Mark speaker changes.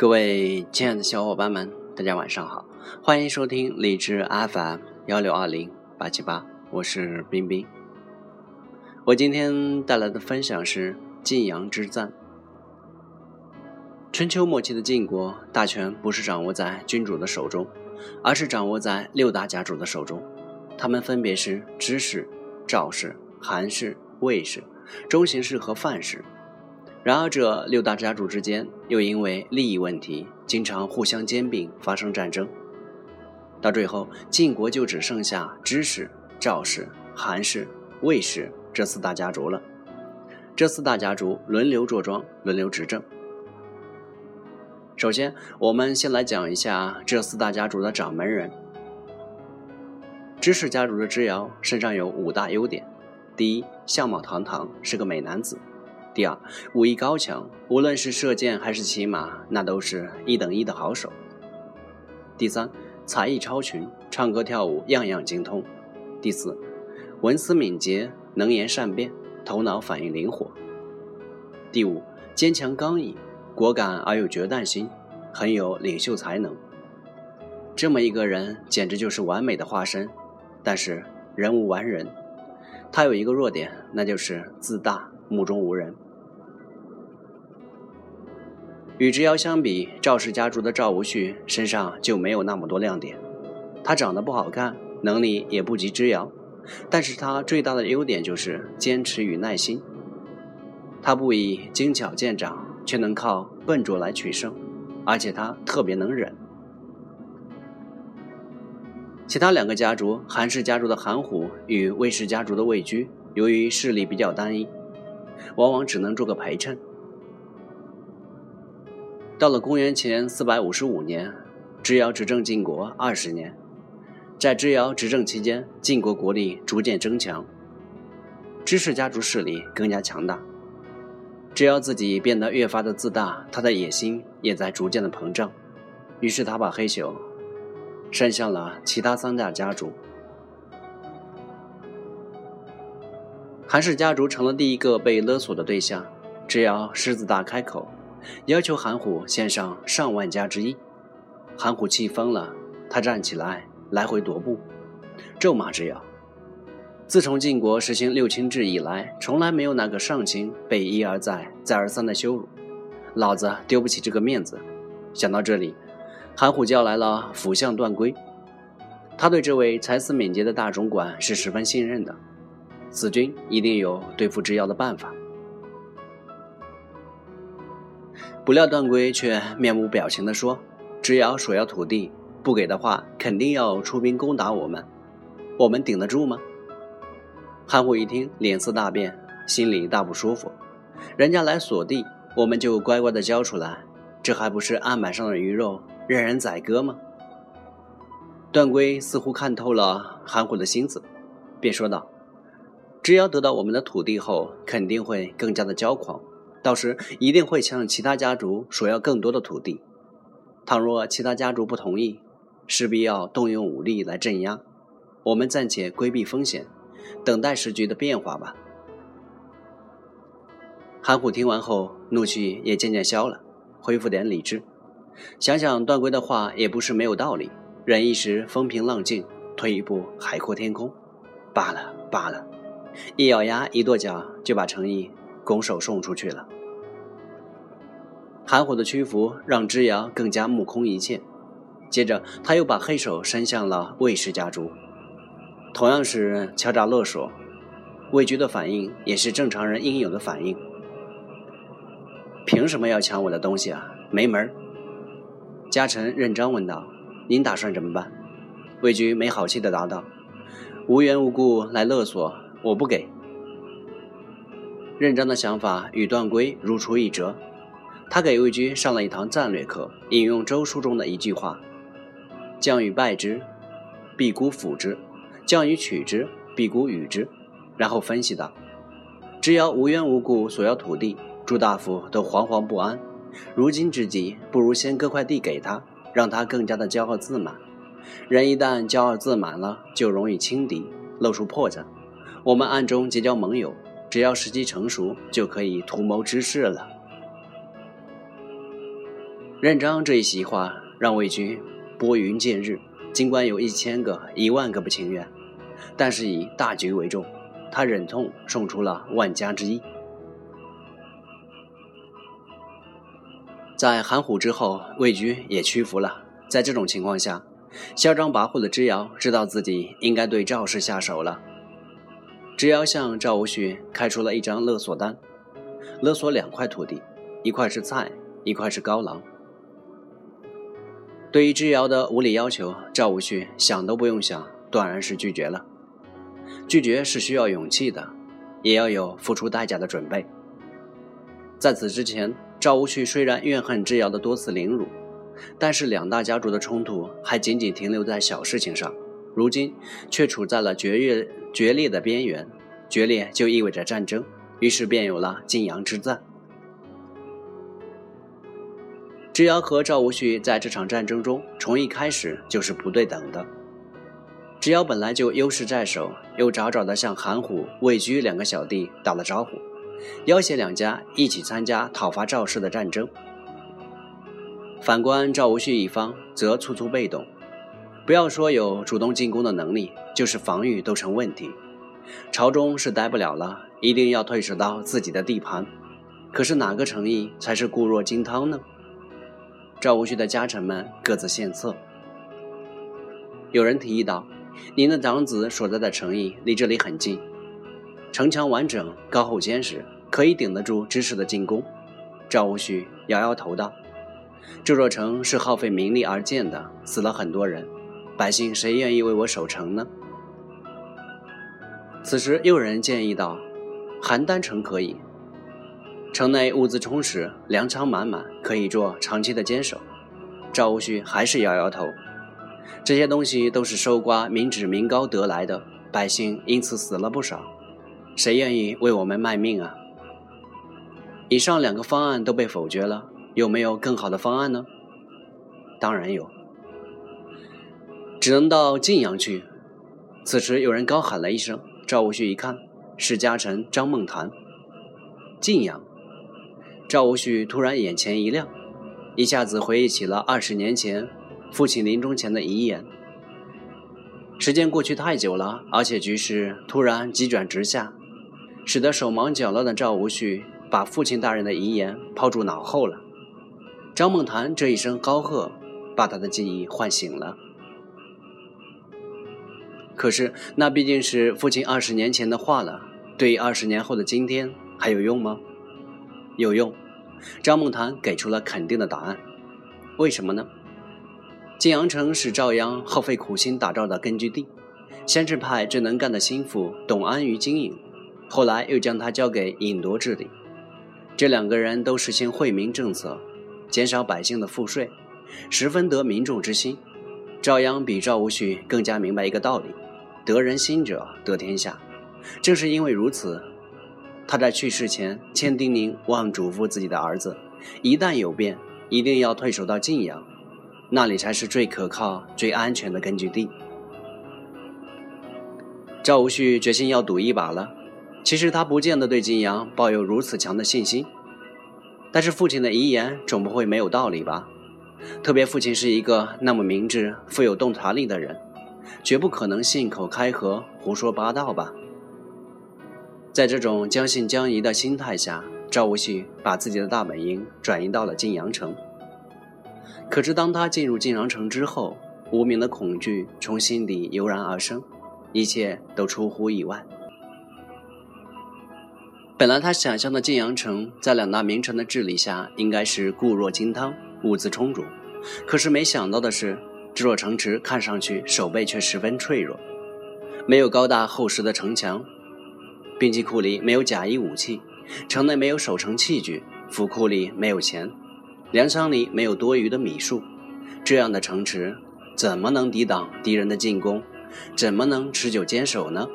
Speaker 1: 各位亲爱的小伙伴们，大家晚上好，欢迎收听荔枝 FM 幺六二零八七八，我是冰冰。我今天带来的分享是晋阳之战。春秋末期的晋国，大权不是掌握在君主的手中，而是掌握在六大家主的手中，他们分别是知氏、赵氏、韩氏、魏氏、中行氏和范氏。然而，这六大家族之间又因为利益问题，经常互相兼并，发生战争。到最后，晋国就只剩下知氏、赵氏、韩氏、魏氏这四大家族了。这四大家族轮流坐庄，轮流执政。首先，我们先来讲一下这四大家族的掌门人。知氏家族的知尧身上有五大优点：第一，相貌堂堂，是个美男子。第二，武艺高强，无论是射箭还是骑马，那都是一等一的好手。第三，才艺超群，唱歌跳舞样样精通。第四，文思敏捷，能言善辩，头脑反应灵活。第五，坚强刚毅，果敢而有决断心，很有领袖才能。这么一个人，简直就是完美的化身。但是人无完人，他有一个弱点，那就是自大。目中无人。与之遥相比，赵氏家族的赵无恤身上就没有那么多亮点。他长得不好看，能力也不及之遥，但是他最大的优点就是坚持与耐心。他不以精巧见长，却能靠笨拙来取胜，而且他特别能忍。其他两个家族，韩氏家族的韩虎与魏氏家族的魏居，由于势力比较单一。往往只能做个陪衬。到了公元前四百五十五年，智尧执政晋国二十年，在智尧执政期间，晋国国力逐渐增强，知氏家族势力更加强大。智尧自己变得越发的自大，他的野心也在逐渐的膨胀，于是他把黑熊伸向了其他三大家族。韩氏家族成了第一个被勒索的对象，只要狮子大开口，要求韩虎献上上万家之一。韩虎气疯了，他站起来，来回踱步，咒骂之尧。自从晋国实行六卿制以来，从来没有哪个上卿被一而再、再而三的羞辱，老子丢不起这个面子。想到这里，韩虎叫来了辅相段圭，他对这位才思敏捷的大总管是十分信任的。子君一定有对付之尧的办法。不料段圭却面无表情地说：“只要索要土地，不给的话，肯定要出兵攻打我们，我们顶得住吗？”韩虎一听，脸色大变，心里大不舒服。人家来索地，我们就乖乖的交出来，这还不是案板上的鱼肉，任人宰割吗？段圭似乎看透了韩虎的心思，便说道。只要得到我们的土地后，肯定会更加的骄狂，到时一定会向其他家族索要更多的土地。倘若其他家族不同意，势必要动用武力来镇压。我们暂且规避风险，等待时局的变化吧。韩虎听完后，怒气也渐渐消了，恢复点理智。想想段圭的话也不是没有道理，忍一时风平浪静，退一步海阔天空。罢了罢了。一咬牙，一跺脚，就把诚意拱手送出去了。韩虎的屈服让之遥更加目空一切。接着，他又把黑手伸向了魏氏家族，同样是敲诈勒索。魏局的反应也是正常人应有的反应。凭什么要抢我的东西啊？没门儿！家臣认章问道：“您打算怎么办？”魏局没好气的答道：“无缘无故来勒索。”我不给。认章的想法与段圭如出一辙，他给魏军上了一堂战略课，引用周书中的一句话：“将与败之，必孤辅之；将与取之，必孤与之。”然后分析道：“只要无缘无故索要土地，诸大夫都惶惶不安。如今之计，不如先割块地给他，让他更加的骄傲自满。人一旦骄傲自满了，就容易轻敌，露出破绽。”我们暗中结交盟友，只要时机成熟，就可以图谋之事了。任章这一席话让魏军拨云见日，尽管有一千个、一万个不情愿，但是以大局为重，他忍痛送出了万家之一。在韩虎之后，魏军也屈服了。在这种情况下，嚣张跋扈的之遥知道自己应该对赵氏下手了。之遥向赵无旭开出了一张勒索单，勒索两块土地，一块是菜，一块是高粱。对于之遥的无理要求，赵无旭想都不用想，断然是拒绝了。拒绝是需要勇气的，也要有付出代价的准备。在此之前，赵无旭虽然怨恨之遥的多次凌辱，但是两大家族的冲突还仅仅停留在小事情上，如今却处在了决裂决裂的边缘。决裂就意味着战争，于是便有了晋阳之战。之遥和赵无恤在这场战争中，从一开始就是不对等的。之遥本来就优势在手，又早早的向韩虎、魏居两个小弟打了招呼，要挟两家一起参加讨伐赵氏的战争。反观赵无恤一方，则处处被动，不要说有主动进攻的能力，就是防御都成问题。朝中是待不了了，一定要退守到自己的地盘。可是哪个诚意才是固若金汤呢？赵无恤的家臣们各自献策。有人提议道：“您的长子所在的城邑离这里很近，城墙完整，高厚坚实，可以顶得住知识的进攻。”赵无恤摇摇头道：“这座城是耗费民力而建的，死了很多人，百姓谁愿意为我守城呢？”此时又有人建议道：“邯郸城可以。”城内物资充实，粮仓满满，可以做长期的坚守。赵无恤还是摇摇头，这些东西都是搜刮民脂民膏得来的，百姓因此死了不少，谁愿意为我们卖命啊？以上两个方案都被否决了，有没有更好的方案呢？当然有，只能到晋阳去。此时有人高喊了一声，赵无恤一看，是家臣张梦谈。晋阳。赵无恤突然眼前一亮，一下子回忆起了二十年前父亲临终前的遗言。时间过去太久了，而且局势突然急转直下，使得手忙脚乱的赵无恤把父亲大人的遗言抛诸脑后了。张梦谈这一声高喝，把他的记忆唤醒了。可是那毕竟是父亲二十年前的话了，对二十年后的今天还有用吗？有用，张梦谈给出了肯定的答案。为什么呢？晋阳城是赵鞅耗费苦心打造的根据地，先是派最能干的心腹董安于经营，后来又将他交给尹铎治理。这两个人都实行惠民政策，减少百姓的赋税，十分得民众之心。赵鞅比赵无恤更加明白一个道理：得人心者得天下。正是因为如此。他在去世前千叮咛万嘱咐自己的儿子，一旦有变，一定要退守到晋阳，那里才是最可靠、最安全的根据地。赵无恤决心要赌一把了。其实他不见得对晋阳抱有如此强的信心，但是父亲的遗言总不会没有道理吧？特别父亲是一个那么明智、富有洞察力的人，绝不可能信口开河、胡说八道吧？在这种将信将疑的心态下，赵无恤把自己的大本营转移到了晋阳城。可是，当他进入晋阳城之后，无名的恐惧从心底油然而生，一切都出乎意外。本来他想象的晋阳城在两大名臣的治理下，应该是固若金汤，物资充足。可是没想到的是，这座城池看上去守备却十分脆弱，没有高大厚实的城墙。兵器库里没有甲乙武器，城内没有守城器具，府库里没有钱，粮仓里没有多余的米数，这样的城池怎么能抵挡敌人的进攻？怎么能持久坚守呢？